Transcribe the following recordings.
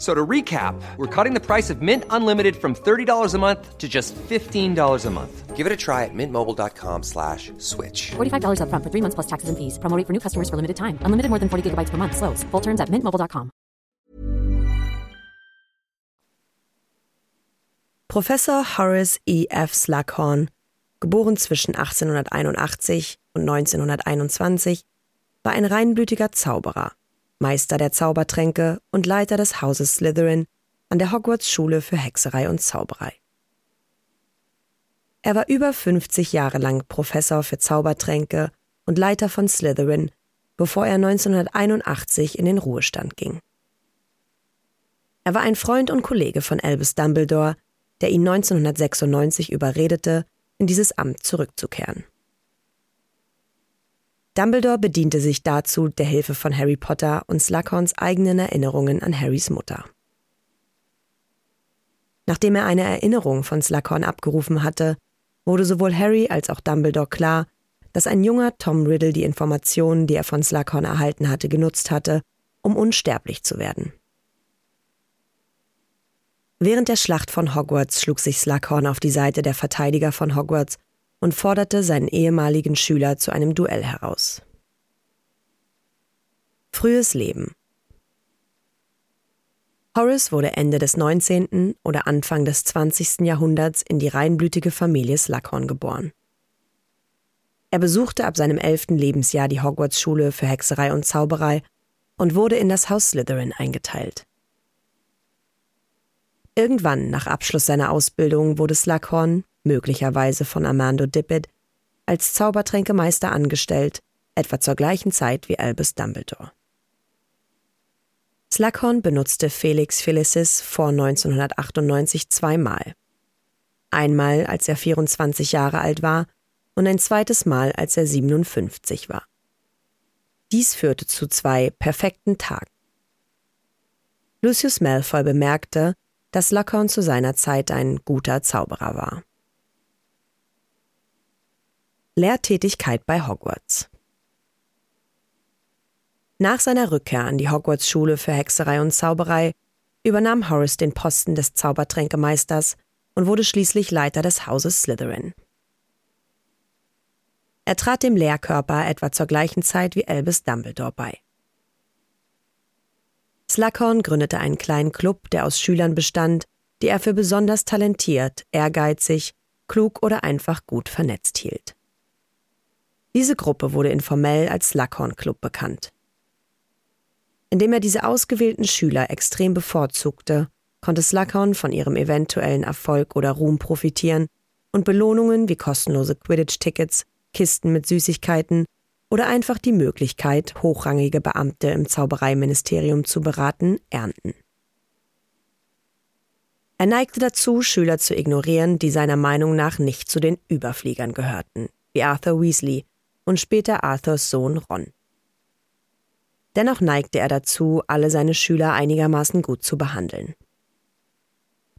So to recap, we're cutting the price of Mint Unlimited from $30 a month to just $15 a month. Give it a try at mintmobile.com slash switch. $45 up front for three months plus taxes and fees. Promoting for new customers for limited time. Unlimited more than 40 gigabytes per month. Slows. Full terms at mintmobile.com. Professor Horace E. F. Slughorn, geboren zwischen 1881 und 1921, war ein reinblütiger Zauberer Meister der Zaubertränke und Leiter des Hauses Slytherin an der Hogwarts-Schule für Hexerei und Zauberei. Er war über 50 Jahre lang Professor für Zaubertränke und Leiter von Slytherin, bevor er 1981 in den Ruhestand ging. Er war ein Freund und Kollege von Albus Dumbledore, der ihn 1996 überredete, in dieses Amt zurückzukehren. Dumbledore bediente sich dazu der Hilfe von Harry Potter und Slughorns eigenen Erinnerungen an Harrys Mutter. Nachdem er eine Erinnerung von Slughorn abgerufen hatte, wurde sowohl Harry als auch Dumbledore klar, dass ein junger Tom Riddle die Informationen, die er von Slughorn erhalten hatte, genutzt hatte, um unsterblich zu werden. Während der Schlacht von Hogwarts schlug sich Slughorn auf die Seite der Verteidiger von Hogwarts und forderte seinen ehemaligen Schüler zu einem Duell heraus. Frühes Leben Horace wurde Ende des 19. oder Anfang des 20. Jahrhunderts in die reinblütige Familie Slughorn geboren. Er besuchte ab seinem elften Lebensjahr die Hogwarts-Schule für Hexerei und Zauberei und wurde in das Haus Slytherin eingeteilt. Irgendwann nach Abschluss seiner Ausbildung wurde Slughorn, möglicherweise von Armando Dippet, als Zaubertränkemeister angestellt, etwa zur gleichen Zeit wie Albus Dumbledore. Slughorn benutzte Felix Felicis vor 1998 zweimal. Einmal, als er 24 Jahre alt war und ein zweites Mal, als er 57 war. Dies führte zu zwei perfekten Tagen. Lucius Malfoy bemerkte, dass Slughorn zu seiner Zeit ein guter Zauberer war. Lehrtätigkeit bei Hogwarts. Nach seiner Rückkehr an die Hogwarts-Schule für Hexerei und Zauberei übernahm Horace den Posten des Zaubertränkemeisters und wurde schließlich Leiter des Hauses Slytherin. Er trat dem Lehrkörper etwa zur gleichen Zeit wie Albus Dumbledore bei. Slughorn gründete einen kleinen Club, der aus Schülern bestand, die er für besonders talentiert, ehrgeizig, klug oder einfach gut vernetzt hielt. Diese Gruppe wurde informell als Slughorn Club bekannt. Indem er diese ausgewählten Schüler extrem bevorzugte, konnte Slughorn von ihrem eventuellen Erfolg oder Ruhm profitieren und Belohnungen wie kostenlose Quidditch-Tickets, Kisten mit Süßigkeiten oder einfach die Möglichkeit, hochrangige Beamte im Zaubereiministerium zu beraten, ernten. Er neigte dazu, Schüler zu ignorieren, die seiner Meinung nach nicht zu den Überfliegern gehörten, wie Arthur Weasley, und später Arthurs Sohn Ron. Dennoch neigte er dazu, alle seine Schüler einigermaßen gut zu behandeln.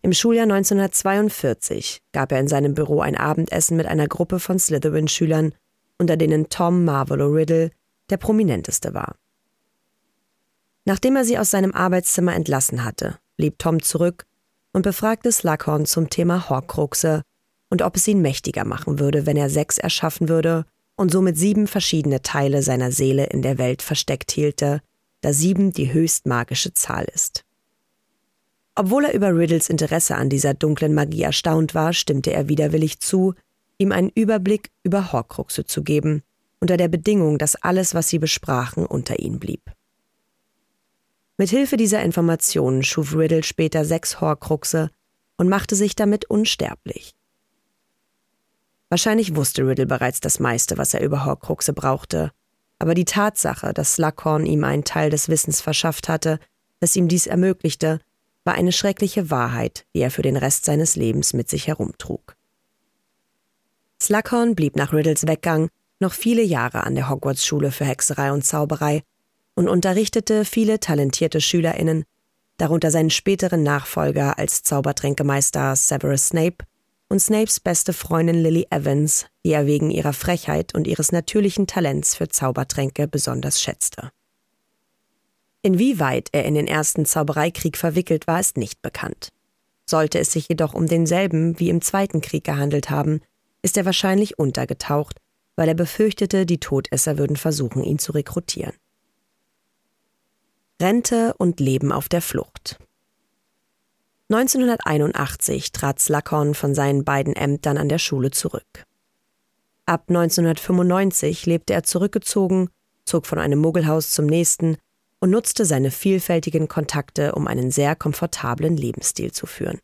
Im Schuljahr 1942 gab er in seinem Büro ein Abendessen mit einer Gruppe von Slytherin-Schülern, unter denen Tom Marvolo Riddle der prominenteste war. Nachdem er sie aus seinem Arbeitszimmer entlassen hatte, blieb Tom zurück und befragte Slughorn zum Thema Horcruxe und ob es ihn mächtiger machen würde, wenn er sechs erschaffen würde und somit sieben verschiedene Teile seiner Seele in der Welt versteckt hielte, da sieben die höchst magische Zahl ist. Obwohl er über Riddles Interesse an dieser dunklen Magie erstaunt war, stimmte er widerwillig zu, ihm einen Überblick über Horcruxe zu geben, unter der Bedingung, dass alles, was sie besprachen, unter ihnen blieb. Mit Hilfe dieser Informationen schuf Riddle später sechs Horcruxe und machte sich damit unsterblich. Wahrscheinlich wusste Riddle bereits das meiste, was er über Horcruxe brauchte. Aber die Tatsache, dass Slughorn ihm einen Teil des Wissens verschafft hatte, das ihm dies ermöglichte, war eine schreckliche Wahrheit, die er für den Rest seines Lebens mit sich herumtrug. Slughorn blieb nach Riddles Weggang noch viele Jahre an der Hogwarts-Schule für Hexerei und Zauberei und unterrichtete viele talentierte SchülerInnen, darunter seinen späteren Nachfolger als Zaubertränkemeister Severus Snape und Snapes beste Freundin Lily Evans, die er wegen ihrer Frechheit und ihres natürlichen Talents für Zaubertränke besonders schätzte. Inwieweit er in den ersten Zaubereikrieg verwickelt war, ist nicht bekannt. Sollte es sich jedoch um denselben wie im Zweiten Krieg gehandelt haben, ist er wahrscheinlich untergetaucht, weil er befürchtete, die Todesser würden versuchen, ihn zu rekrutieren. Rente und Leben auf der Flucht. 1981 trat Slughorn von seinen beiden Ämtern an der Schule zurück. Ab 1995 lebte er zurückgezogen, zog von einem Muggelhaus zum nächsten und nutzte seine vielfältigen Kontakte, um einen sehr komfortablen Lebensstil zu führen.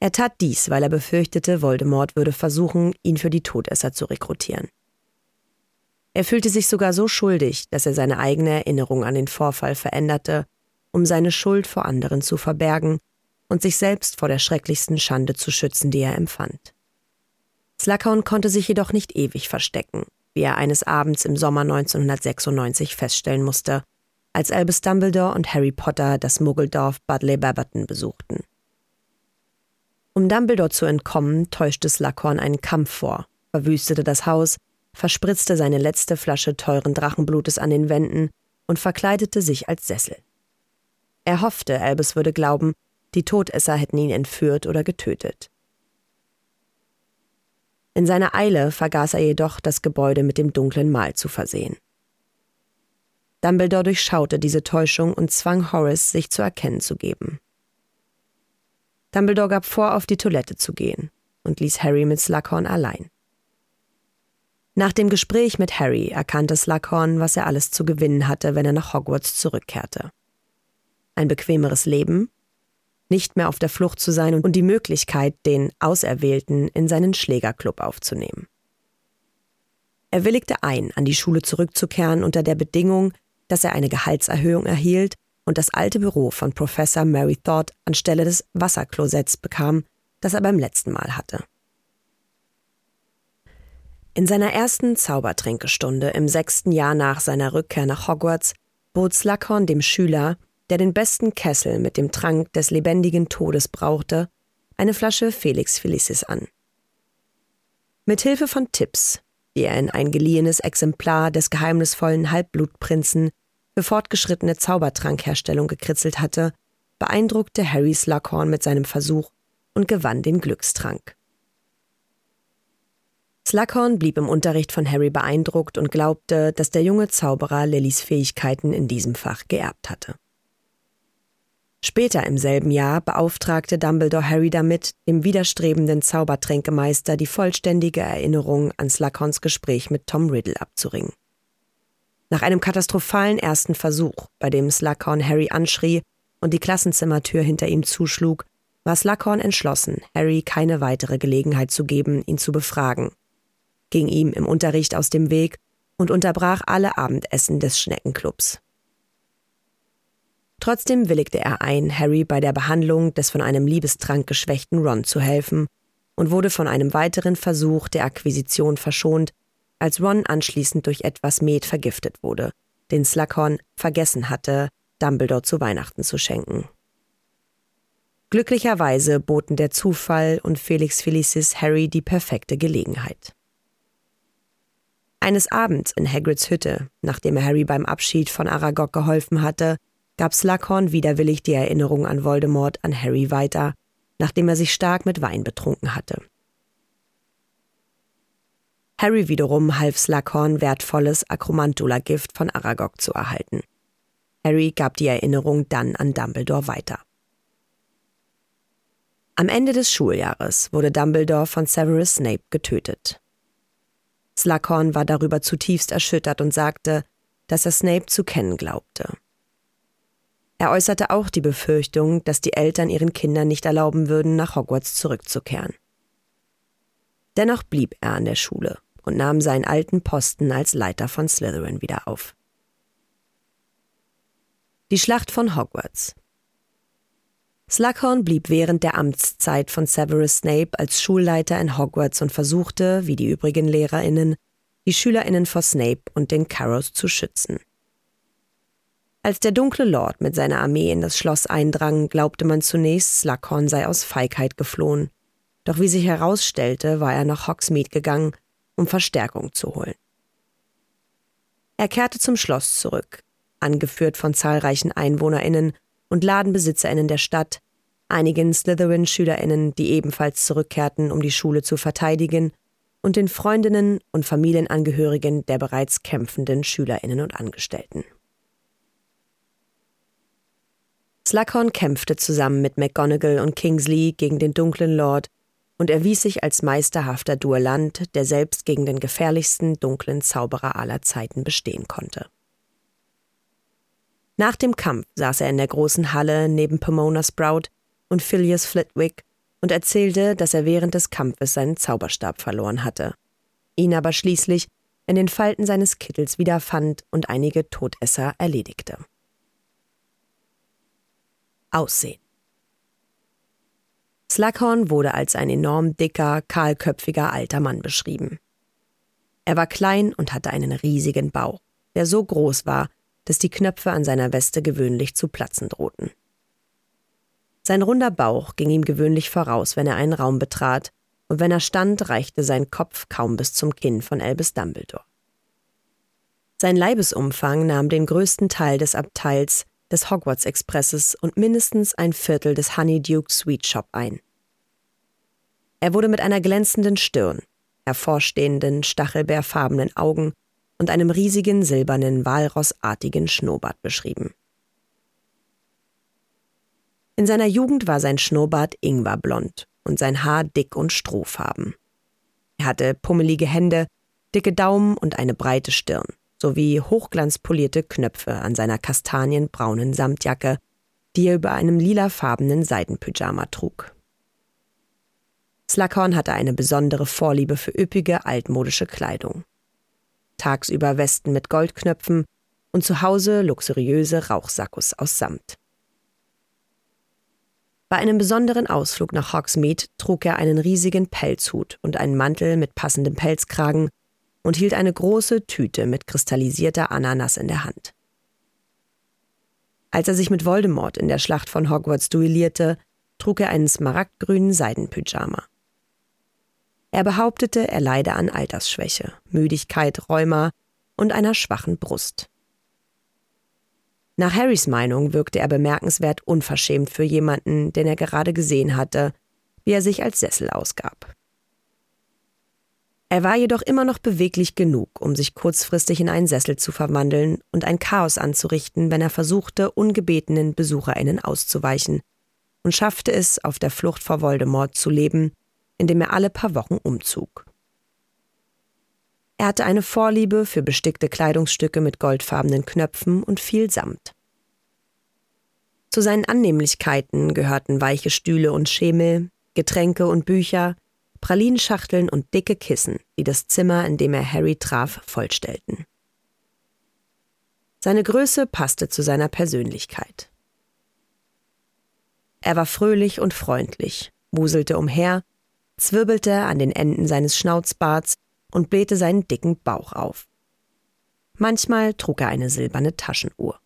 Er tat dies, weil er befürchtete, Voldemort würde versuchen, ihn für die Todesser zu rekrutieren. Er fühlte sich sogar so schuldig, dass er seine eigene Erinnerung an den Vorfall veränderte, um seine Schuld vor anderen zu verbergen und sich selbst vor der schrecklichsten Schande zu schützen, die er empfand. Slughorn konnte sich jedoch nicht ewig verstecken wie er eines Abends im Sommer 1996 feststellen musste, als Albus Dumbledore und Harry Potter das Muggeldorf Budley Baberton besuchten. Um Dumbledore zu entkommen, täuschte Slughorn einen Kampf vor, verwüstete das Haus, verspritzte seine letzte Flasche teuren Drachenblutes an den Wänden und verkleidete sich als Sessel. Er hoffte, Albus würde glauben, die Todesser hätten ihn entführt oder getötet. In seiner Eile vergaß er jedoch, das Gebäude mit dem dunklen Mal zu versehen. Dumbledore durchschaute diese Täuschung und zwang Horace, sich zu erkennen zu geben. Dumbledore gab vor, auf die Toilette zu gehen und ließ Harry mit Slughorn allein. Nach dem Gespräch mit Harry erkannte Slughorn, was er alles zu gewinnen hatte, wenn er nach Hogwarts zurückkehrte. Ein bequemeres Leben, nicht mehr auf der Flucht zu sein und die Möglichkeit, den Auserwählten in seinen Schlägerclub aufzunehmen. Er willigte ein, an die Schule zurückzukehren unter der Bedingung, dass er eine Gehaltserhöhung erhielt und das alte Büro von Professor Mary Thought anstelle des Wasserklosetts bekam, das er beim letzten Mal hatte. In seiner ersten Zaubertränkestunde im sechsten Jahr nach seiner Rückkehr nach Hogwarts bot Slughorn dem Schüler, der den besten Kessel mit dem Trank des lebendigen Todes brauchte, eine Flasche Felix Felicis an. Mit Hilfe von Tipps, die er in ein geliehenes Exemplar des geheimnisvollen Halbblutprinzen für fortgeschrittene Zaubertrankherstellung gekritzelt hatte, beeindruckte Harry Slughorn mit seinem Versuch und gewann den Glückstrank. Slughorn blieb im Unterricht von Harry beeindruckt und glaubte, dass der junge Zauberer Lillys Fähigkeiten in diesem Fach geerbt hatte. Später im selben Jahr beauftragte Dumbledore Harry damit, dem widerstrebenden Zaubertränkemeister die vollständige Erinnerung an Slughorns Gespräch mit Tom Riddle abzuringen. Nach einem katastrophalen ersten Versuch, bei dem Slughorn Harry anschrie und die Klassenzimmertür hinter ihm zuschlug, war Slughorn entschlossen, Harry keine weitere Gelegenheit zu geben, ihn zu befragen, ging ihm im Unterricht aus dem Weg und unterbrach alle Abendessen des Schneckenclubs. Trotzdem willigte er ein, Harry bei der Behandlung des von einem Liebestrank geschwächten Ron zu helfen und wurde von einem weiteren Versuch der Akquisition verschont, als Ron anschließend durch etwas Met vergiftet wurde, den Slughorn vergessen hatte, Dumbledore zu Weihnachten zu schenken. Glücklicherweise boten der Zufall und Felix Felicis Harry die perfekte Gelegenheit. Eines Abends in Hagrids Hütte, nachdem er Harry beim Abschied von Aragog geholfen hatte, gab Slughorn widerwillig die Erinnerung an Voldemort an Harry weiter, nachdem er sich stark mit Wein betrunken hatte. Harry wiederum half Slughorn wertvolles Akromantula-Gift von Aragog zu erhalten. Harry gab die Erinnerung dann an Dumbledore weiter. Am Ende des Schuljahres wurde Dumbledore von Severus Snape getötet. Slughorn war darüber zutiefst erschüttert und sagte, dass er Snape zu kennen glaubte. Er äußerte auch die Befürchtung, dass die Eltern ihren Kindern nicht erlauben würden, nach Hogwarts zurückzukehren. Dennoch blieb er an der Schule und nahm seinen alten Posten als Leiter von Slytherin wieder auf. Die Schlacht von Hogwarts Slughorn blieb während der Amtszeit von Severus Snape als Schulleiter in Hogwarts und versuchte, wie die übrigen LehrerInnen, die SchülerInnen vor Snape und den Carrows zu schützen. Als der dunkle Lord mit seiner Armee in das Schloss eindrang, glaubte man zunächst, Slughorn sei aus Feigheit geflohen. Doch wie sich herausstellte, war er nach Hogsmeade gegangen, um Verstärkung zu holen. Er kehrte zum Schloss zurück, angeführt von zahlreichen EinwohnerInnen und LadenbesitzerInnen der Stadt, einigen Slytherin-SchülerInnen, die ebenfalls zurückkehrten, um die Schule zu verteidigen, und den Freundinnen und Familienangehörigen der bereits kämpfenden SchülerInnen und Angestellten. Slughorn kämpfte zusammen mit McGonagall und Kingsley gegen den dunklen Lord und erwies sich als meisterhafter Duellant, der selbst gegen den gefährlichsten dunklen Zauberer aller Zeiten bestehen konnte. Nach dem Kampf saß er in der großen Halle neben Pomona Sprout und Phileas Flitwick und erzählte, dass er während des Kampfes seinen Zauberstab verloren hatte, ihn aber schließlich in den Falten seines Kittels wiederfand und einige Todesser erledigte. Aussehen Slughorn wurde als ein enorm dicker, kahlköpfiger alter Mann beschrieben. Er war klein und hatte einen riesigen Bauch, der so groß war, dass die Knöpfe an seiner Weste gewöhnlich zu platzen drohten. Sein runder Bauch ging ihm gewöhnlich voraus, wenn er einen Raum betrat, und wenn er stand, reichte sein Kopf kaum bis zum Kinn von Albus Dumbledore. Sein Leibesumfang nahm den größten Teil des Abteils des Hogwarts Expresses und mindestens ein Viertel des Honeyduke Sweet Shop ein. Er wurde mit einer glänzenden Stirn, hervorstehenden, stachelbeerfarbenen Augen und einem riesigen silbernen, walrossartigen Schnurrbart beschrieben. In seiner Jugend war sein Schnurrbart ingwerblond und sein Haar dick und strohfarben. Er hatte pummelige Hände, dicke Daumen und eine breite Stirn, sowie hochglanzpolierte Knöpfe an seiner kastanienbraunen Samtjacke, die er über einem lilafarbenen Seidenpyjama trug. Slughorn hatte eine besondere Vorliebe für üppige, altmodische Kleidung. Tagsüber Westen mit Goldknöpfen und zu Hause luxuriöse Rauchsackos aus Samt. Bei einem besonderen Ausflug nach Hogsmeade trug er einen riesigen Pelzhut und einen Mantel mit passendem Pelzkragen und hielt eine große Tüte mit kristallisierter Ananas in der Hand. Als er sich mit Voldemort in der Schlacht von Hogwarts duellierte, trug er einen smaragdgrünen Seidenpyjama. Er behauptete, er leide an Altersschwäche, Müdigkeit, Rheuma und einer schwachen Brust. Nach Harrys Meinung wirkte er bemerkenswert unverschämt für jemanden, den er gerade gesehen hatte, wie er sich als Sessel ausgab. Er war jedoch immer noch beweglich genug, um sich kurzfristig in einen Sessel zu verwandeln und ein Chaos anzurichten, wenn er versuchte, ungebetenen Besucherinnen auszuweichen, und schaffte es, auf der Flucht vor Voldemort zu leben, indem er alle paar Wochen umzog. Er hatte eine Vorliebe für bestickte Kleidungsstücke mit goldfarbenen Knöpfen und viel Samt. Zu seinen Annehmlichkeiten gehörten weiche Stühle und Schemel, Getränke und Bücher, Pralinschachteln und dicke Kissen, die das Zimmer, in dem er Harry traf, vollstellten. Seine Größe passte zu seiner Persönlichkeit. Er war fröhlich und freundlich, wuselte umher, zwirbelte an den Enden seines Schnauzbarts und blähte seinen dicken Bauch auf. Manchmal trug er eine silberne Taschenuhr.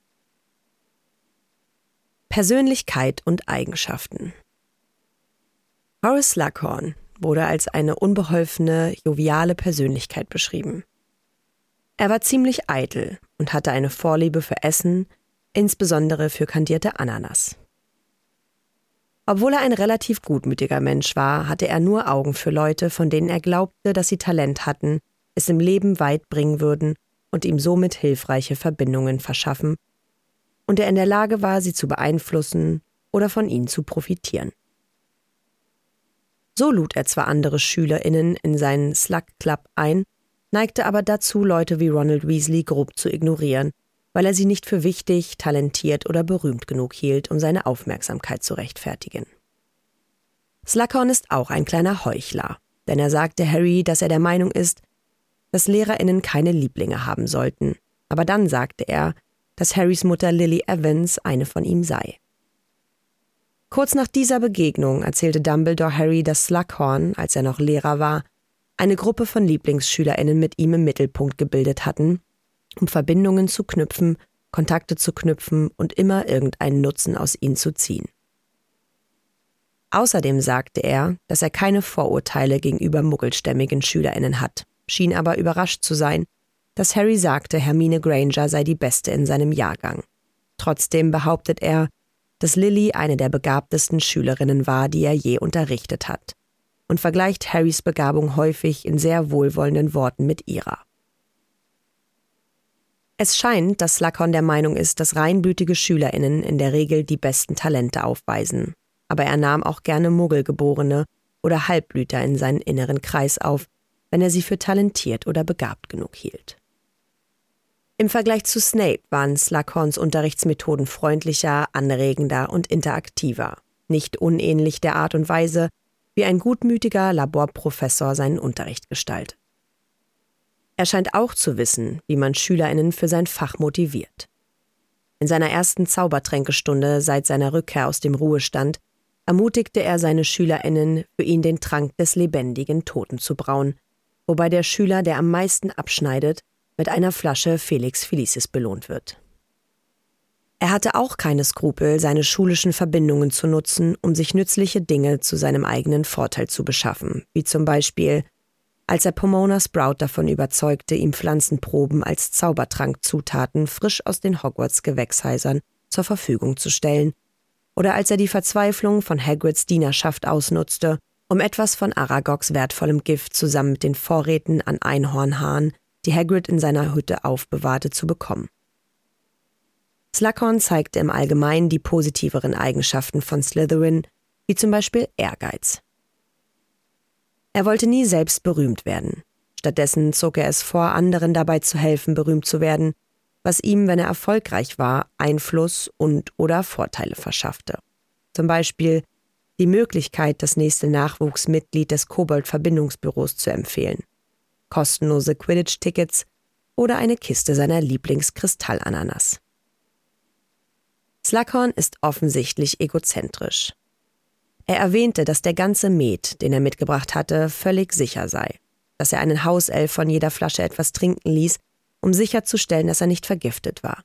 Persönlichkeit und Eigenschaften Horace Slughorn wurde als eine unbeholfene, joviale Persönlichkeit beschrieben. Er war ziemlich eitel und hatte eine Vorliebe für Essen, insbesondere für kandierte Ananas. Obwohl er ein relativ gutmütiger Mensch war, hatte er nur Augen für Leute, von denen er glaubte, dass sie Talent hatten, es im Leben weit bringen würden und ihm somit hilfreiche Verbindungen verschaffen, und er in der Lage war, sie zu beeinflussen oder von ihnen zu profitieren. So lud er zwar andere SchülerInnen in seinen Slug Club ein, neigte aber dazu, Leute wie Ronald Weasley grob zu ignorieren weil er sie nicht für wichtig, talentiert oder berühmt genug hielt, um seine Aufmerksamkeit zu rechtfertigen. Slughorn ist auch ein kleiner Heuchler, denn er sagte Harry, dass er der Meinung ist, dass LehrerInnen keine Lieblinge haben sollten. Aber dann sagte er, dass Harrys Mutter Lily Evans eine von ihm sei. Kurz nach dieser Begegnung erzählte Dumbledore Harry, dass Slughorn, als er noch Lehrer war, eine Gruppe von Lieblingsschülerinnen mit ihm im Mittelpunkt gebildet hatten, um Verbindungen zu knüpfen, Kontakte zu knüpfen und immer irgendeinen Nutzen aus ihnen zu ziehen. Außerdem sagte er, dass er keine Vorurteile gegenüber muggelstämmigen Schülerinnen hat, schien aber überrascht zu sein, dass Harry sagte, Hermine Granger sei die beste in seinem Jahrgang. Trotzdem behauptet er, dass Lily eine der begabtesten Schülerinnen war, die er je unterrichtet hat, und vergleicht Harrys Begabung häufig in sehr wohlwollenden Worten mit ihrer. Es scheint, dass Slughorn der Meinung ist, dass reinblütige SchülerInnen in der Regel die besten Talente aufweisen. Aber er nahm auch gerne Muggelgeborene oder Halbblüter in seinen inneren Kreis auf, wenn er sie für talentiert oder begabt genug hielt. Im Vergleich zu Snape waren Slughorns Unterrichtsmethoden freundlicher, anregender und interaktiver, nicht unähnlich der Art und Weise, wie ein gutmütiger Laborprofessor seinen Unterricht gestaltet. Er scheint auch zu wissen, wie man Schülerinnen für sein Fach motiviert. In seiner ersten Zaubertränkestunde seit seiner Rückkehr aus dem Ruhestand ermutigte er seine Schülerinnen, für ihn den Trank des lebendigen Toten zu brauen, wobei der Schüler, der am meisten abschneidet, mit einer Flasche Felix Felicis belohnt wird. Er hatte auch keine Skrupel, seine schulischen Verbindungen zu nutzen, um sich nützliche Dinge zu seinem eigenen Vorteil zu beschaffen, wie zum Beispiel als er Pomona Sprout davon überzeugte, ihm Pflanzenproben als Zaubertrankzutaten frisch aus den Hogwarts-Gewächshäusern zur Verfügung zu stellen, oder als er die Verzweiflung von Hagrids Dienerschaft ausnutzte, um etwas von Aragogs wertvollem Gift zusammen mit den Vorräten an Einhornhaaren, die Hagrid in seiner Hütte aufbewahrte, zu bekommen. Slughorn zeigte im Allgemeinen die positiveren Eigenschaften von Slytherin, wie zum Beispiel Ehrgeiz. Er wollte nie selbst berühmt werden. Stattdessen zog er es vor, anderen dabei zu helfen, berühmt zu werden, was ihm, wenn er erfolgreich war, Einfluss und oder Vorteile verschaffte. Zum Beispiel die Möglichkeit, das nächste Nachwuchsmitglied des Kobold-Verbindungsbüros zu empfehlen, kostenlose Quidditch-Tickets oder eine Kiste seiner Lieblingskristalananas. Slughorn ist offensichtlich egozentrisch. Er erwähnte, dass der ganze Met, den er mitgebracht hatte, völlig sicher sei, dass er einen Hauself von jeder Flasche etwas trinken ließ, um sicherzustellen, dass er nicht vergiftet war.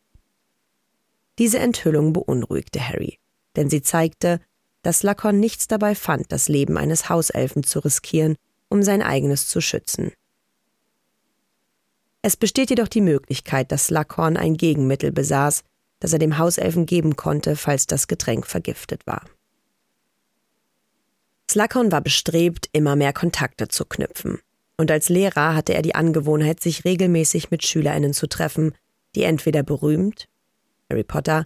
Diese Enthüllung beunruhigte Harry, denn sie zeigte, dass Lacon nichts dabei fand, das Leben eines Hauselfen zu riskieren, um sein eigenes zu schützen. Es besteht jedoch die Möglichkeit, dass Slughorn ein Gegenmittel besaß, das er dem Hauselfen geben konnte, falls das Getränk vergiftet war. Slughorn war bestrebt, immer mehr Kontakte zu knüpfen. Und als Lehrer hatte er die Angewohnheit, sich regelmäßig mit SchülerInnen zu treffen, die entweder berühmt, Harry Potter,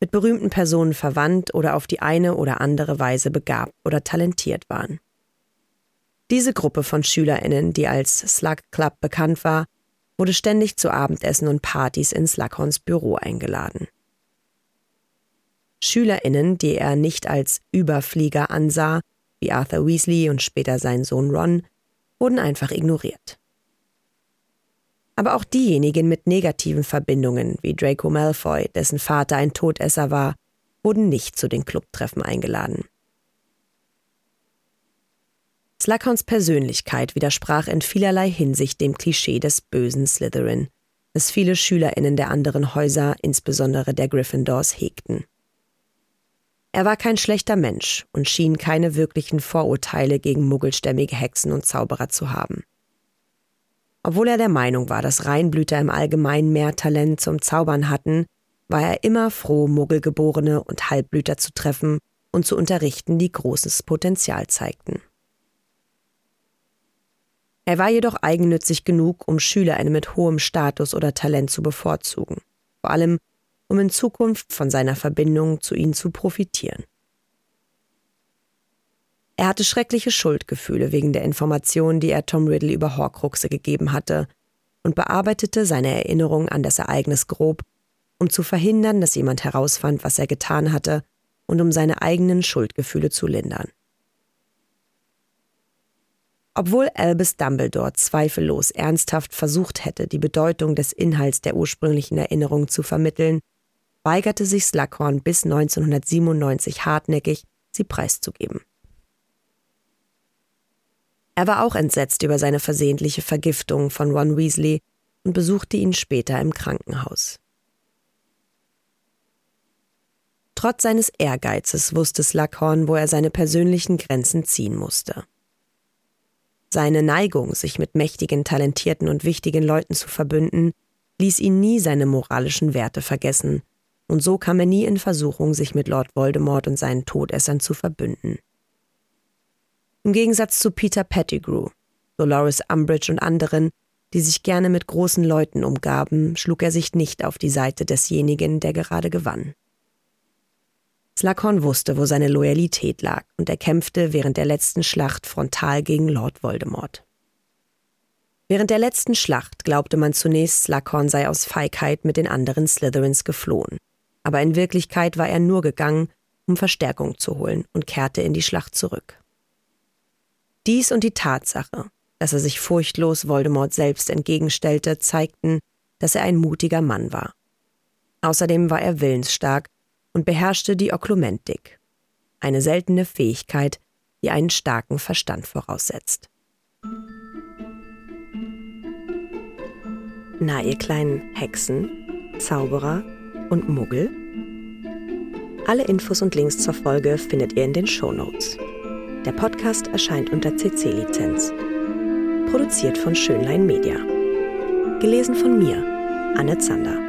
mit berühmten Personen verwandt oder auf die eine oder andere Weise begabt oder talentiert waren. Diese Gruppe von SchülerInnen, die als Slug Club bekannt war, wurde ständig zu Abendessen und Partys in Slughorns Büro eingeladen. SchülerInnen, die er nicht als Überflieger ansah, wie Arthur Weasley und später sein Sohn Ron, wurden einfach ignoriert. Aber auch diejenigen mit negativen Verbindungen, wie Draco Malfoy, dessen Vater ein Todesser war, wurden nicht zu den Clubtreffen eingeladen. Slughorns Persönlichkeit widersprach in vielerlei Hinsicht dem Klischee des bösen Slytherin, das viele SchülerInnen der anderen Häuser, insbesondere der Gryffindors, hegten. Er war kein schlechter Mensch und schien keine wirklichen Vorurteile gegen muggelstämmige Hexen und Zauberer zu haben. Obwohl er der Meinung war, dass Reinblüter im Allgemeinen mehr Talent zum Zaubern hatten, war er immer froh, Muggelgeborene und Halbblüter zu treffen und zu unterrichten, die großes Potenzial zeigten. Er war jedoch eigennützig genug, um Schülerinnen mit hohem Status oder Talent zu bevorzugen, vor allem um in Zukunft von seiner Verbindung zu ihnen zu profitieren. Er hatte schreckliche Schuldgefühle wegen der Informationen, die er Tom Riddle über Horcruxe gegeben hatte, und bearbeitete seine Erinnerung an das Ereignis grob, um zu verhindern, dass jemand herausfand, was er getan hatte, und um seine eigenen Schuldgefühle zu lindern. Obwohl Albus Dumbledore zweifellos ernsthaft versucht hätte, die Bedeutung des Inhalts der ursprünglichen Erinnerung zu vermitteln, weigerte sich Slughorn bis 1997 hartnäckig, sie preiszugeben. Er war auch entsetzt über seine versehentliche Vergiftung von Ron Weasley und besuchte ihn später im Krankenhaus. Trotz seines Ehrgeizes wusste Slughorn, wo er seine persönlichen Grenzen ziehen musste. Seine Neigung, sich mit mächtigen, talentierten und wichtigen Leuten zu verbünden, ließ ihn nie seine moralischen Werte vergessen, und so kam er nie in Versuchung, sich mit Lord Voldemort und seinen Todessern zu verbünden. Im Gegensatz zu Peter Pettigrew, Dolores Umbridge und anderen, die sich gerne mit großen Leuten umgaben, schlug er sich nicht auf die Seite desjenigen, der gerade gewann. Slughorn wusste, wo seine Loyalität lag, und er kämpfte während der letzten Schlacht frontal gegen Lord Voldemort. Während der letzten Schlacht glaubte man zunächst, Slughorn sei aus Feigheit mit den anderen Slytherins geflohen. Aber in Wirklichkeit war er nur gegangen, um Verstärkung zu holen und kehrte in die Schlacht zurück. Dies und die Tatsache, dass er sich furchtlos Voldemort selbst entgegenstellte, zeigten, dass er ein mutiger Mann war. Außerdem war er willensstark und beherrschte die Oklumentik, eine seltene Fähigkeit, die einen starken Verstand voraussetzt. Na, ihr kleinen Hexen, Zauberer und Muggel? Alle Infos und Links zur Folge findet ihr in den Show Notes. Der Podcast erscheint unter CC-Lizenz. Produziert von Schönlein Media. Gelesen von mir, Anne Zander.